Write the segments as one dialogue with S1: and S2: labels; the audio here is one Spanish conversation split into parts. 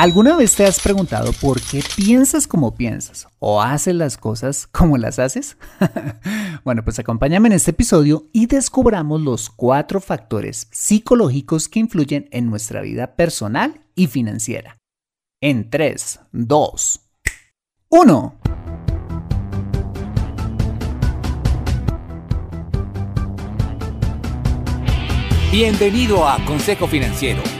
S1: ¿Alguna vez te has preguntado por qué piensas como piensas o haces las cosas como las haces? bueno, pues acompáñame en este episodio y descubramos los cuatro factores psicológicos que influyen en nuestra vida personal y financiera. En 3, 2, 1.
S2: Bienvenido a Consejo Financiero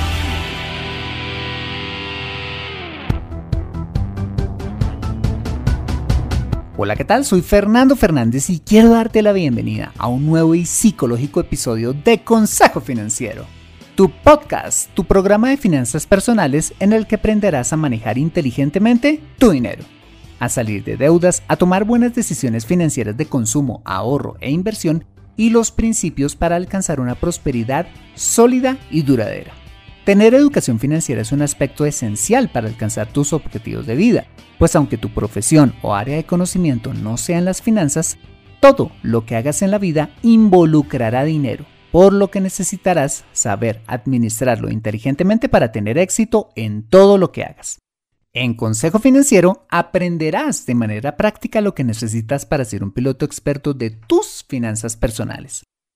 S1: Hola, ¿qué tal? Soy Fernando Fernández y quiero darte la bienvenida a un nuevo y psicológico episodio de Consejo Financiero. Tu podcast, tu programa de finanzas personales en el que aprenderás a manejar inteligentemente tu dinero, a salir de deudas, a tomar buenas decisiones financieras de consumo, ahorro e inversión y los principios para alcanzar una prosperidad sólida y duradera. Tener educación financiera es un aspecto esencial para alcanzar tus objetivos de vida, pues aunque tu profesión o área de conocimiento no sean las finanzas, todo lo que hagas en la vida involucrará dinero, por lo que necesitarás saber administrarlo inteligentemente para tener éxito en todo lo que hagas. En Consejo Financiero aprenderás de manera práctica lo que necesitas para ser un piloto experto de tus finanzas personales.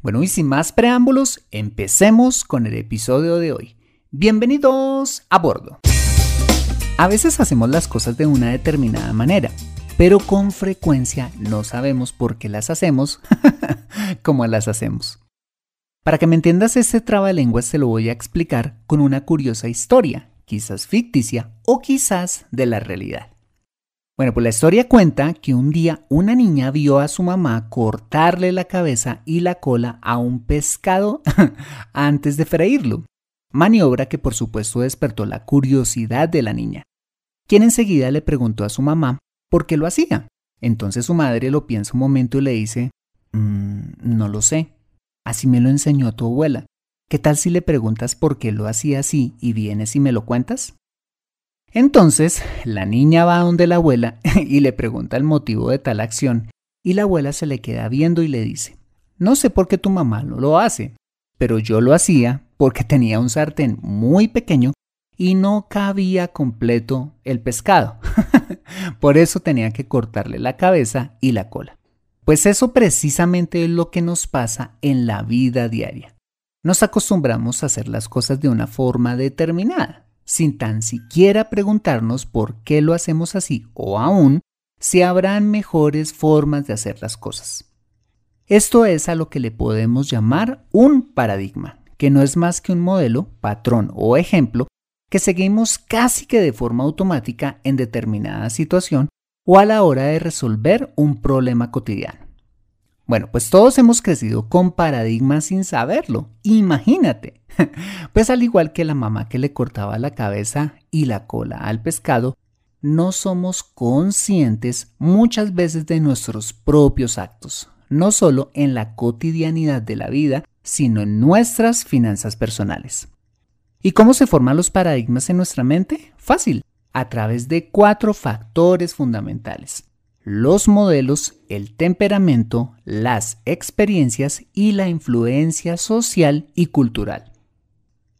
S1: Bueno, y sin más preámbulos, empecemos con el episodio de hoy. Bienvenidos a bordo. A veces hacemos las cosas de una determinada manera, pero con frecuencia no sabemos por qué las hacemos como las hacemos. Para que me entiendas este trabalenguas te lo voy a explicar con una curiosa historia, quizás ficticia o quizás de la realidad. Bueno, pues la historia cuenta que un día una niña vio a su mamá cortarle la cabeza y la cola a un pescado antes de freírlo, maniobra que por supuesto despertó la curiosidad de la niña, quien enseguida le preguntó a su mamá por qué lo hacía. Entonces su madre lo piensa un momento y le dice, mm, no lo sé, así me lo enseñó tu abuela. ¿Qué tal si le preguntas por qué lo hacía así y vienes y me lo cuentas? Entonces, la niña va donde la abuela y le pregunta el motivo de tal acción, y la abuela se le queda viendo y le dice, no sé por qué tu mamá no lo hace, pero yo lo hacía porque tenía un sartén muy pequeño y no cabía completo el pescado. por eso tenía que cortarle la cabeza y la cola. Pues eso precisamente es lo que nos pasa en la vida diaria. Nos acostumbramos a hacer las cosas de una forma determinada sin tan siquiera preguntarnos por qué lo hacemos así o aún si habrán mejores formas de hacer las cosas. Esto es a lo que le podemos llamar un paradigma, que no es más que un modelo, patrón o ejemplo que seguimos casi que de forma automática en determinada situación o a la hora de resolver un problema cotidiano. Bueno, pues todos hemos crecido con paradigmas sin saberlo. Imagínate. Pues al igual que la mamá que le cortaba la cabeza y la cola al pescado, no somos conscientes muchas veces de nuestros propios actos, no solo en la cotidianidad de la vida, sino en nuestras finanzas personales. ¿Y cómo se forman los paradigmas en nuestra mente? Fácil, a través de cuatro factores fundamentales los modelos, el temperamento, las experiencias y la influencia social y cultural.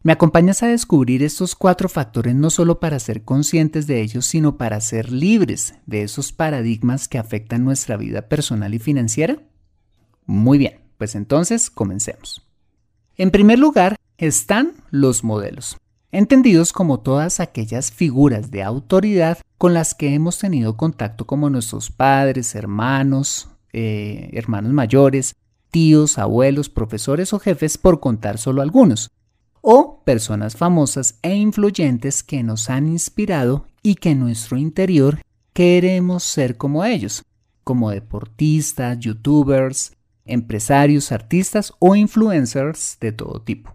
S1: Me acompañas a descubrir estos cuatro factores no solo para ser conscientes de ellos, sino para ser libres de esos paradigmas que afectan nuestra vida personal y financiera? Muy bien, pues entonces comencemos. En primer lugar están los modelos, entendidos como todas aquellas figuras de autoridad con las que hemos tenido contacto como nuestros padres, hermanos, eh, hermanos mayores, tíos, abuelos, profesores o jefes, por contar solo algunos, o personas famosas e influyentes que nos han inspirado y que en nuestro interior queremos ser como ellos, como deportistas, youtubers, empresarios, artistas o influencers de todo tipo.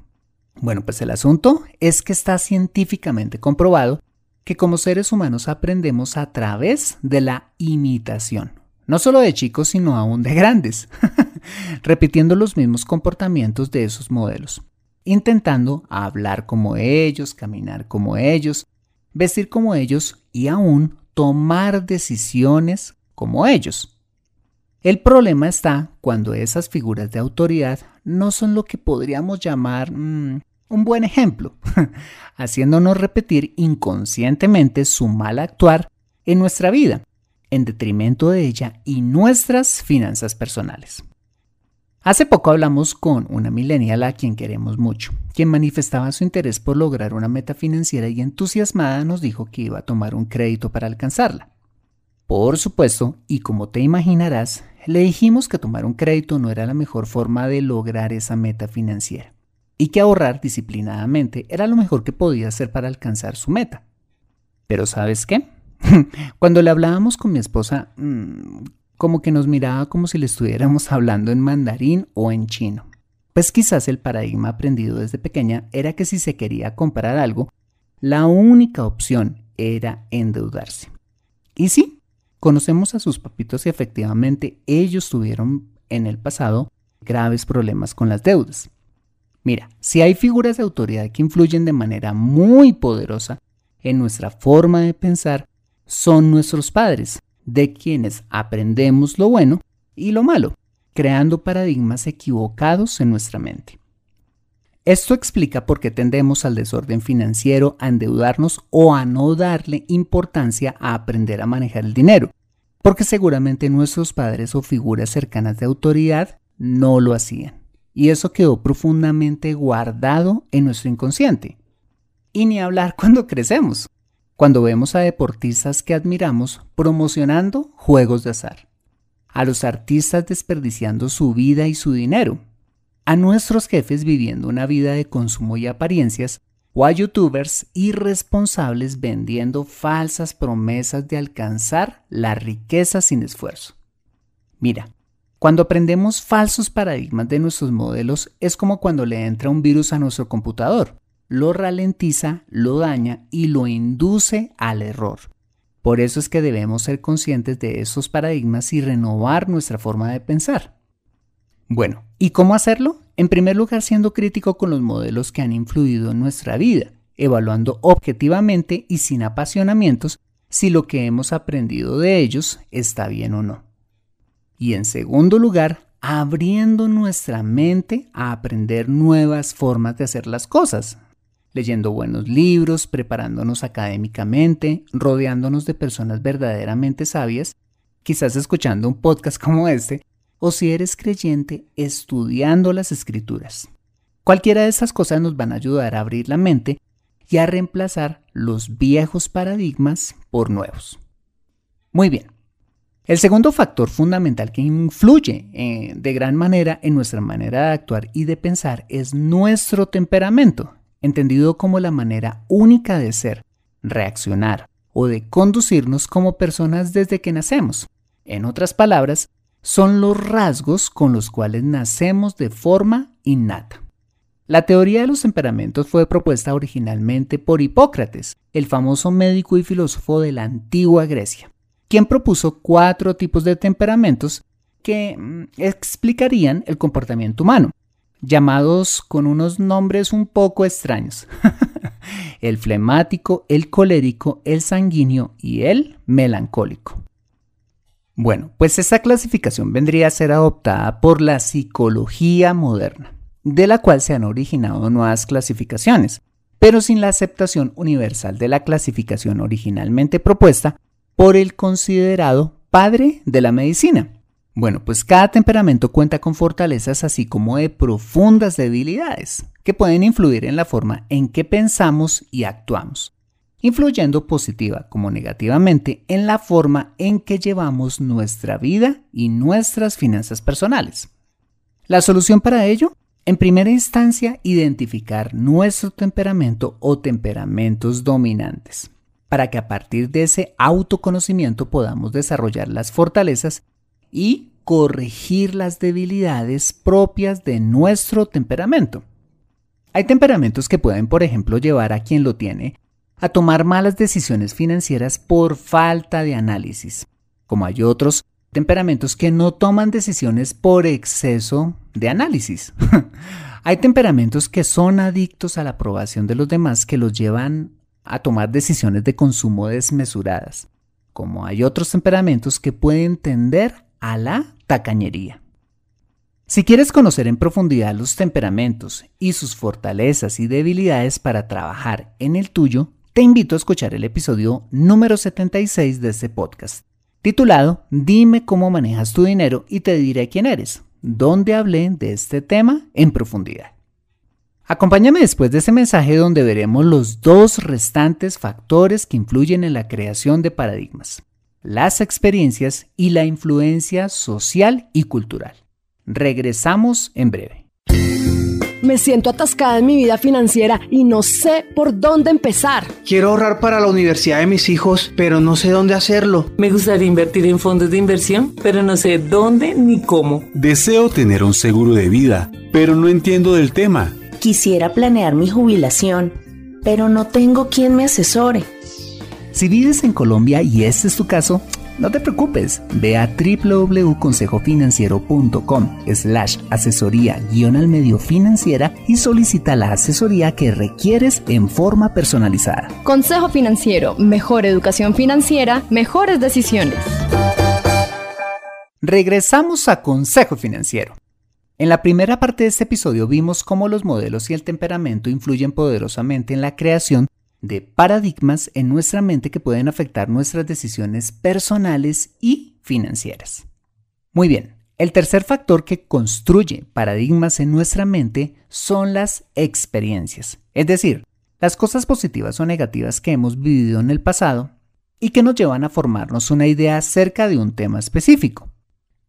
S1: Bueno, pues el asunto es que está científicamente comprobado que como seres humanos aprendemos a través de la imitación, no solo de chicos, sino aún de grandes, repitiendo los mismos comportamientos de esos modelos, intentando hablar como ellos, caminar como ellos, vestir como ellos y aún tomar decisiones como ellos. El problema está cuando esas figuras de autoridad no son lo que podríamos llamar mm, un buen ejemplo, haciéndonos repetir inconscientemente su mal actuar en nuestra vida, en detrimento de ella y nuestras finanzas personales. Hace poco hablamos con una millennial a quien queremos mucho, quien manifestaba su interés por lograr una meta financiera y entusiasmada nos dijo que iba a tomar un crédito para alcanzarla. Por supuesto, y como te imaginarás, le dijimos que tomar un crédito no era la mejor forma de lograr esa meta financiera y que ahorrar disciplinadamente era lo mejor que podía hacer para alcanzar su meta. Pero ¿sabes qué? Cuando le hablábamos con mi esposa, mm, como que nos miraba como si le estuviéramos hablando en mandarín o en chino. Pues quizás el paradigma aprendido desde pequeña era que si se quería comprar algo, la única opción era endeudarse. Y sí, conocemos a sus papitos y efectivamente ellos tuvieron en el pasado graves problemas con las deudas. Mira, si hay figuras de autoridad que influyen de manera muy poderosa en nuestra forma de pensar, son nuestros padres, de quienes aprendemos lo bueno y lo malo, creando paradigmas equivocados en nuestra mente. Esto explica por qué tendemos al desorden financiero, a endeudarnos o a no darle importancia a aprender a manejar el dinero, porque seguramente nuestros padres o figuras cercanas de autoridad no lo hacían. Y eso quedó profundamente guardado en nuestro inconsciente. Y ni hablar cuando crecemos, cuando vemos a deportistas que admiramos promocionando juegos de azar, a los artistas desperdiciando su vida y su dinero, a nuestros jefes viviendo una vida de consumo y apariencias, o a youtubers irresponsables vendiendo falsas promesas de alcanzar la riqueza sin esfuerzo. Mira, cuando aprendemos falsos paradigmas de nuestros modelos es como cuando le entra un virus a nuestro computador. Lo ralentiza, lo daña y lo induce al error. Por eso es que debemos ser conscientes de esos paradigmas y renovar nuestra forma de pensar. Bueno, ¿y cómo hacerlo? En primer lugar, siendo crítico con los modelos que han influido en nuestra vida, evaluando objetivamente y sin apasionamientos si lo que hemos aprendido de ellos está bien o no. Y en segundo lugar, abriendo nuestra mente a aprender nuevas formas de hacer las cosas, leyendo buenos libros, preparándonos académicamente, rodeándonos de personas verdaderamente sabias, quizás escuchando un podcast como este, o si eres creyente, estudiando las escrituras. Cualquiera de esas cosas nos van a ayudar a abrir la mente y a reemplazar los viejos paradigmas por nuevos. Muy bien, el segundo factor fundamental que influye eh, de gran manera en nuestra manera de actuar y de pensar es nuestro temperamento, entendido como la manera única de ser, reaccionar o de conducirnos como personas desde que nacemos. En otras palabras, son los rasgos con los cuales nacemos de forma innata. La teoría de los temperamentos fue propuesta originalmente por Hipócrates, el famoso médico y filósofo de la antigua Grecia quien propuso cuatro tipos de temperamentos que mm, explicarían el comportamiento humano, llamados con unos nombres un poco extraños. el flemático, el colérico, el sanguíneo y el melancólico. Bueno, pues esta clasificación vendría a ser adoptada por la psicología moderna, de la cual se han originado nuevas clasificaciones, pero sin la aceptación universal de la clasificación originalmente propuesta por el considerado padre de la medicina. Bueno, pues cada temperamento cuenta con fortalezas así como de profundas debilidades que pueden influir en la forma en que pensamos y actuamos. influyendo positiva como negativamente en la forma en que llevamos nuestra vida y nuestras finanzas personales. La solución para ello, en primera instancia, identificar nuestro temperamento o temperamentos dominantes, para que a partir de ese autoconocimiento podamos desarrollar las fortalezas y corregir las debilidades propias de nuestro temperamento. Hay temperamentos que pueden, por ejemplo, llevar a quien lo tiene a tomar malas decisiones financieras por falta de análisis, como hay otros temperamentos que no toman decisiones por exceso de análisis. hay temperamentos que son adictos a la aprobación de los demás que los llevan a tomar decisiones de consumo desmesuradas, como hay otros temperamentos que pueden tender a la tacañería. Si quieres conocer en profundidad los temperamentos y sus fortalezas y debilidades para trabajar en el tuyo, te invito a escuchar el episodio número 76 de este podcast, titulado Dime cómo manejas tu dinero y te diré quién eres, donde hablé de este tema en profundidad. Acompáñame después de este mensaje donde veremos los dos restantes factores que influyen en la creación de paradigmas, las experiencias y la influencia social y cultural. Regresamos en breve.
S3: Me siento atascada en mi vida financiera y no sé por dónde empezar.
S4: Quiero ahorrar para la universidad de mis hijos, pero no sé dónde hacerlo.
S5: Me gustaría invertir en fondos de inversión, pero no sé dónde ni cómo.
S6: Deseo tener un seguro de vida, pero no entiendo del tema.
S7: Quisiera planear mi jubilación, pero no tengo quien me asesore.
S1: Si vives en Colombia y este es tu caso, no te preocupes, ve a www.consejofinanciero.com slash asesoría guion al medio financiera y solicita la asesoría que requieres en forma personalizada.
S8: Consejo Financiero, mejor educación financiera, mejores decisiones.
S1: Regresamos a Consejo Financiero. En la primera parte de este episodio vimos cómo los modelos y el temperamento influyen poderosamente en la creación de paradigmas en nuestra mente que pueden afectar nuestras decisiones personales y financieras. Muy bien, el tercer factor que construye paradigmas en nuestra mente son las experiencias, es decir, las cosas positivas o negativas que hemos vivido en el pasado y que nos llevan a formarnos una idea acerca de un tema específico.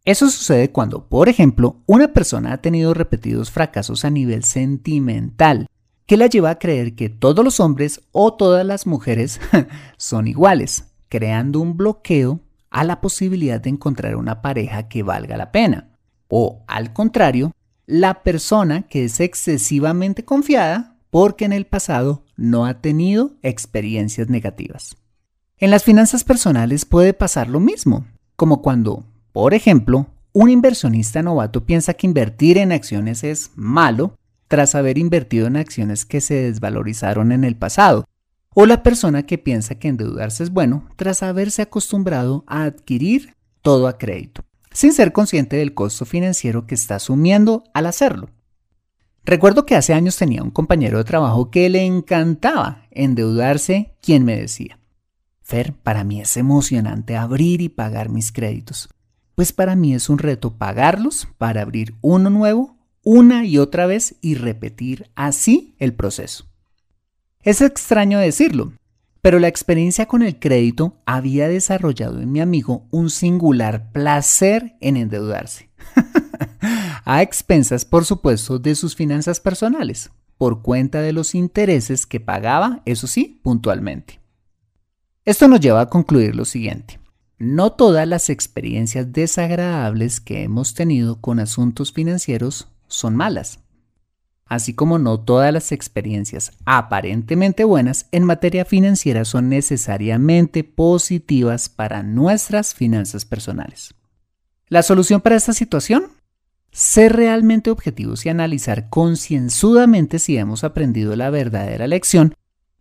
S1: Eso sucede cuando, por ejemplo, una persona ha tenido repetidos fracasos a nivel sentimental que la lleva a creer que todos los hombres o todas las mujeres son iguales, creando un bloqueo a la posibilidad de encontrar una pareja que valga la pena. O, al contrario, la persona que es excesivamente confiada porque en el pasado no ha tenido experiencias negativas. En las finanzas personales puede pasar lo mismo, como cuando, por ejemplo, un inversionista novato piensa que invertir en acciones es malo tras haber invertido en acciones que se desvalorizaron en el pasado, o la persona que piensa que endeudarse es bueno tras haberse acostumbrado a adquirir todo a crédito, sin ser consciente del costo financiero que está asumiendo al hacerlo. Recuerdo que hace años tenía un compañero de trabajo que le encantaba endeudarse, quien me decía, Fer, para mí es emocionante abrir y pagar mis créditos, pues para mí es un reto pagarlos para abrir uno nuevo una y otra vez y repetir así el proceso. Es extraño decirlo, pero la experiencia con el crédito había desarrollado en mi amigo un singular placer en endeudarse, a expensas, por supuesto, de sus finanzas personales, por cuenta de los intereses que pagaba, eso sí, puntualmente. Esto nos lleva a concluir lo siguiente. No todas las experiencias desagradables que hemos tenido con asuntos financieros son malas. Así como no todas las experiencias aparentemente buenas en materia financiera son necesariamente positivas para nuestras finanzas personales. La solución para esta situación? Ser realmente objetivos y analizar concienzudamente si hemos aprendido la verdadera lección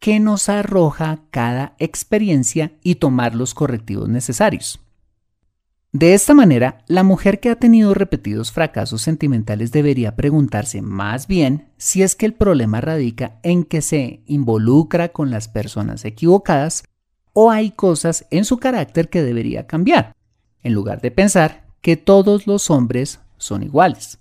S1: que nos arroja cada experiencia y tomar los correctivos necesarios. De esta manera, la mujer que ha tenido repetidos fracasos sentimentales debería preguntarse más bien si es que el problema radica en que se involucra con las personas equivocadas o hay cosas en su carácter que debería cambiar, en lugar de pensar que todos los hombres son iguales.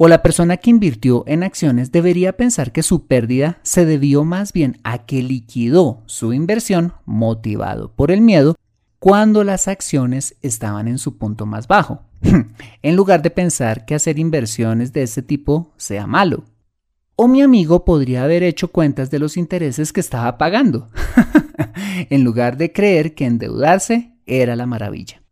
S1: O la persona que invirtió en acciones debería pensar que su pérdida se debió más bien a que liquidó su inversión motivado por el miedo cuando las acciones estaban en su punto más bajo, en lugar de pensar que hacer inversiones de ese tipo sea malo. O mi amigo podría haber hecho cuentas de los intereses que estaba pagando, en lugar de creer que endeudarse era la maravilla.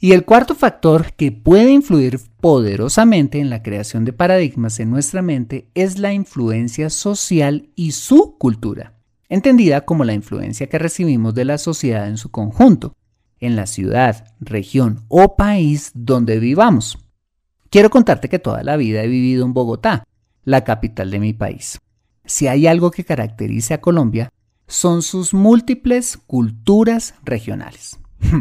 S1: Y el cuarto factor que puede influir poderosamente en la creación de paradigmas en nuestra mente es la influencia social y su cultura, entendida como la influencia que recibimos de la sociedad en su conjunto, en la ciudad, región o país donde vivamos. Quiero contarte que toda la vida he vivido en Bogotá, la capital de mi país. Si hay algo que caracterice a Colombia, son sus múltiples culturas regionales.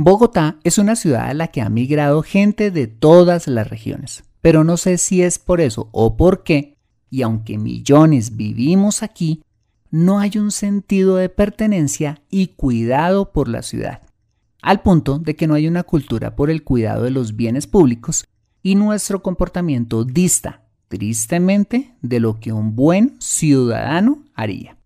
S1: Bogotá es una ciudad a la que ha migrado gente de todas las regiones, pero no sé si es por eso o por qué, y aunque millones vivimos aquí, no hay un sentido de pertenencia y cuidado por la ciudad, al punto de que no hay una cultura por el cuidado de los bienes públicos y nuestro comportamiento dista, tristemente, de lo que un buen ciudadano haría.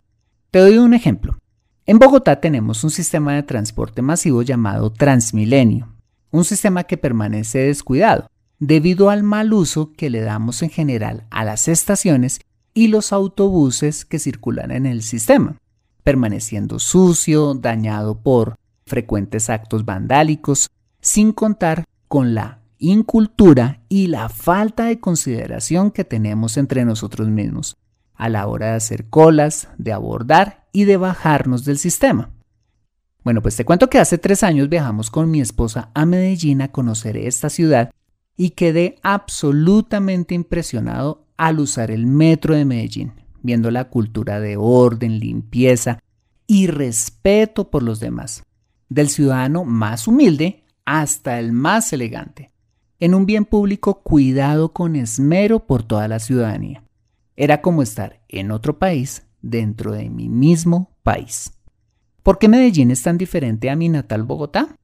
S1: Te doy un ejemplo. En Bogotá tenemos un sistema de transporte masivo llamado Transmilenio, un sistema que permanece descuidado debido al mal uso que le damos en general a las estaciones y los autobuses que circulan en el sistema, permaneciendo sucio, dañado por frecuentes actos vandálicos, sin contar con la incultura y la falta de consideración que tenemos entre nosotros mismos a la hora de hacer colas, de abordar y de bajarnos del sistema. Bueno, pues te cuento que hace tres años viajamos con mi esposa a Medellín a conocer esta ciudad y quedé absolutamente impresionado al usar el metro de Medellín, viendo la cultura de orden, limpieza y respeto por los demás, del ciudadano más humilde hasta el más elegante, en un bien público cuidado con esmero por toda la ciudadanía. Era como estar en otro país dentro de mi mismo país. ¿Por qué Medellín es tan diferente a mi natal Bogotá?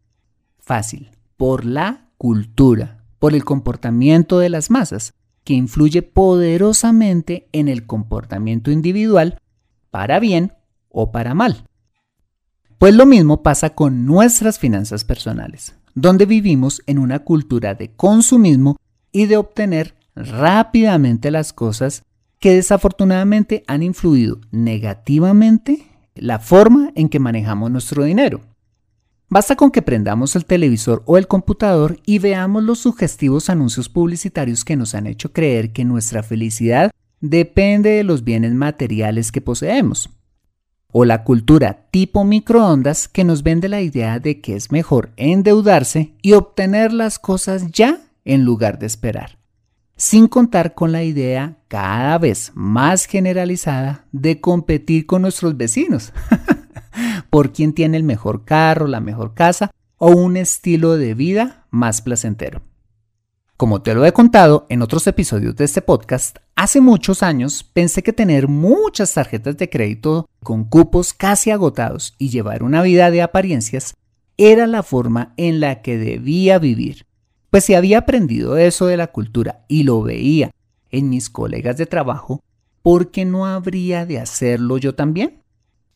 S1: Fácil, por la cultura, por el comportamiento de las masas, que influye poderosamente en el comportamiento individual, para bien o para mal. Pues lo mismo pasa con nuestras finanzas personales, donde vivimos en una cultura de consumismo y de obtener rápidamente las cosas que desafortunadamente han influido negativamente la forma en que manejamos nuestro dinero. Basta con que prendamos el televisor o el computador y veamos los sugestivos anuncios publicitarios que nos han hecho creer que nuestra felicidad depende de los bienes materiales que poseemos. O la cultura tipo microondas que nos vende la idea de que es mejor endeudarse y obtener las cosas ya en lugar de esperar sin contar con la idea cada vez más generalizada de competir con nuestros vecinos por quién tiene el mejor carro, la mejor casa o un estilo de vida más placentero. Como te lo he contado en otros episodios de este podcast, hace muchos años pensé que tener muchas tarjetas de crédito con cupos casi agotados y llevar una vida de apariencias era la forma en la que debía vivir pues si había aprendido eso de la cultura y lo veía en mis colegas de trabajo, ¿por qué no habría de hacerlo yo también?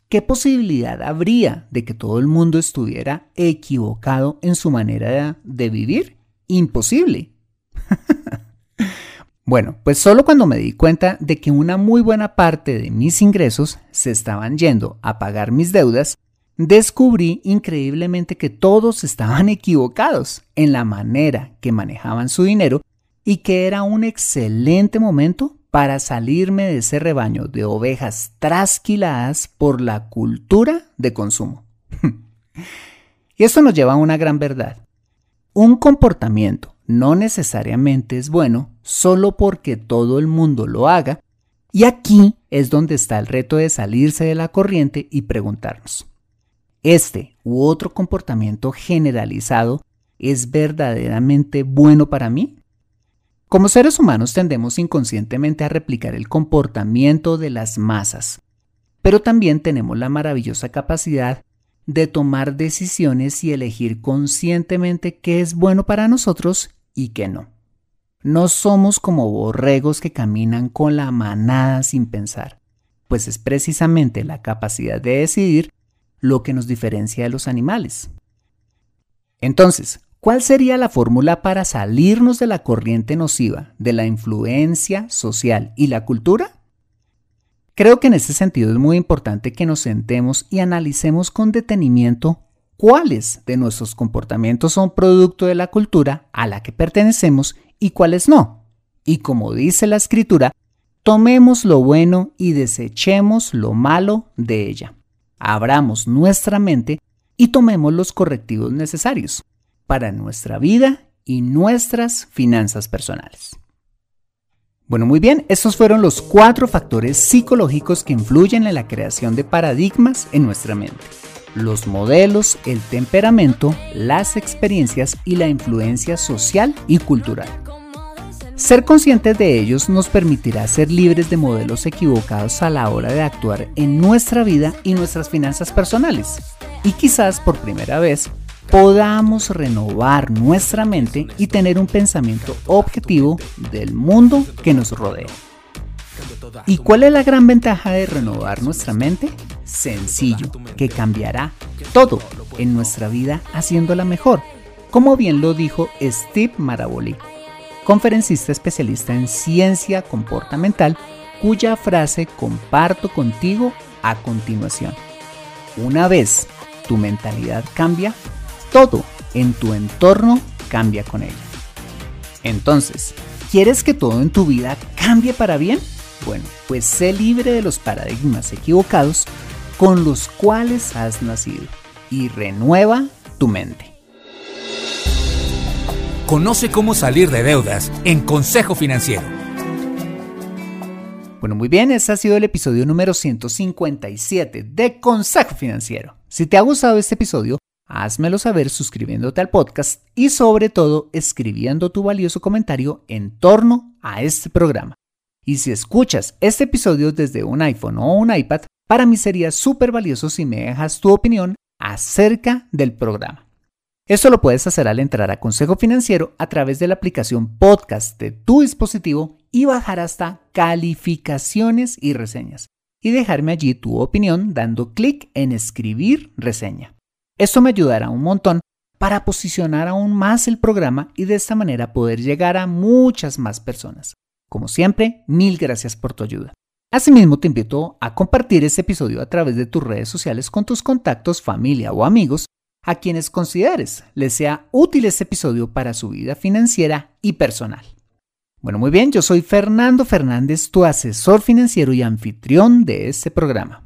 S1: ¿Qué posibilidad habría de que todo el mundo estuviera equivocado en su manera de vivir? Imposible. bueno, pues solo cuando me di cuenta de que una muy buena parte de mis ingresos se estaban yendo a pagar mis deudas, descubrí increíblemente que todos estaban equivocados en la manera que manejaban su dinero y que era un excelente momento para salirme de ese rebaño de ovejas trasquiladas por la cultura de consumo. y esto nos lleva a una gran verdad. Un comportamiento no necesariamente es bueno solo porque todo el mundo lo haga, y aquí es donde está el reto de salirse de la corriente y preguntarnos, este u otro comportamiento generalizado es verdaderamente bueno para mí? Como seres humanos tendemos inconscientemente a replicar el comportamiento de las masas, pero también tenemos la maravillosa capacidad de tomar decisiones y elegir conscientemente qué es bueno para nosotros y qué no. No somos como borregos que caminan con la manada sin pensar, pues es precisamente la capacidad de decidir lo que nos diferencia de los animales. Entonces, ¿cuál sería la fórmula para salirnos de la corriente nociva de la influencia social y la cultura? Creo que en este sentido es muy importante que nos sentemos y analicemos con detenimiento cuáles de nuestros comportamientos son producto de la cultura a la que pertenecemos y cuáles no. Y como dice la escritura, tomemos lo bueno y desechemos lo malo de ella. Abramos nuestra mente y tomemos los correctivos necesarios para nuestra vida y nuestras finanzas personales. Bueno, muy bien, estos fueron los cuatro factores psicológicos que influyen en la creación de paradigmas en nuestra mente. Los modelos, el temperamento, las experiencias y la influencia social y cultural. Ser conscientes de ellos nos permitirá ser libres de modelos equivocados a la hora de actuar en nuestra vida y nuestras finanzas personales. Y quizás por primera vez podamos renovar nuestra mente y tener un pensamiento objetivo del mundo que nos rodea. ¿Y cuál es la gran ventaja de renovar nuestra mente? Sencillo, que cambiará todo en nuestra vida haciéndola mejor, como bien lo dijo Steve Maraboli, conferencista especialista en ciencia comportamental, cuya frase comparto contigo a continuación. Una vez tu mentalidad cambia, todo en tu entorno cambia con ella. Entonces, ¿quieres que todo en tu vida cambie para bien? Bueno, pues sé libre de los paradigmas equivocados con los cuales has nacido y renueva tu mente.
S2: Conoce cómo salir de deudas en Consejo Financiero.
S1: Bueno, muy bien, ese ha sido el episodio número 157 de Consejo Financiero. Si te ha gustado este episodio, házmelo saber suscribiéndote al podcast y sobre todo escribiendo tu valioso comentario en torno a este programa. Y si escuchas este episodio desde un iPhone o un iPad, para mí sería súper valioso si me dejas tu opinión acerca del programa. Esto lo puedes hacer al entrar a Consejo Financiero a través de la aplicación podcast de tu dispositivo y bajar hasta calificaciones y reseñas y dejarme allí tu opinión dando clic en escribir reseña. Esto me ayudará un montón para posicionar aún más el programa y de esta manera poder llegar a muchas más personas. Como siempre, mil gracias por tu ayuda. Asimismo, te invito a compartir este episodio a través de tus redes sociales con tus contactos, familia o amigos a quienes consideres les sea útil este episodio para su vida financiera y personal. Bueno, muy bien, yo soy Fernando Fernández, tu asesor financiero y anfitrión de este programa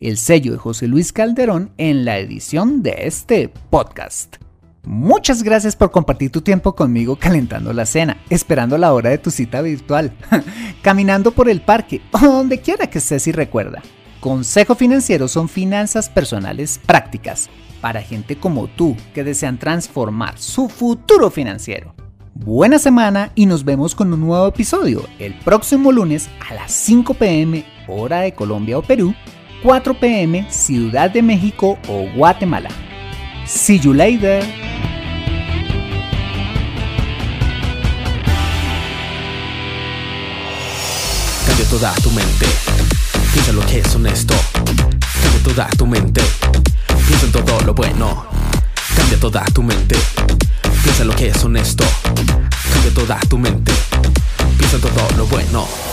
S1: el sello de José Luis Calderón en la edición de este podcast. Muchas gracias por compartir tu tiempo conmigo calentando la cena, esperando la hora de tu cita virtual, caminando por el parque o donde quiera que estés y recuerda. Consejo Financiero son finanzas personales prácticas para gente como tú que desean transformar su futuro financiero. Buena semana y nos vemos con un nuevo episodio el próximo lunes a las 5 pm hora de Colombia o Perú 4 pm Ciudad de México o Guatemala. See you later.
S9: Toda tu mente. Piensa lo que es honesto. Cambia toda tu mente. Piensa en todo lo bueno. Cambia toda tu mente. Piensa lo que es honesto. Cambia toda tu mente. Piensa en todo lo bueno.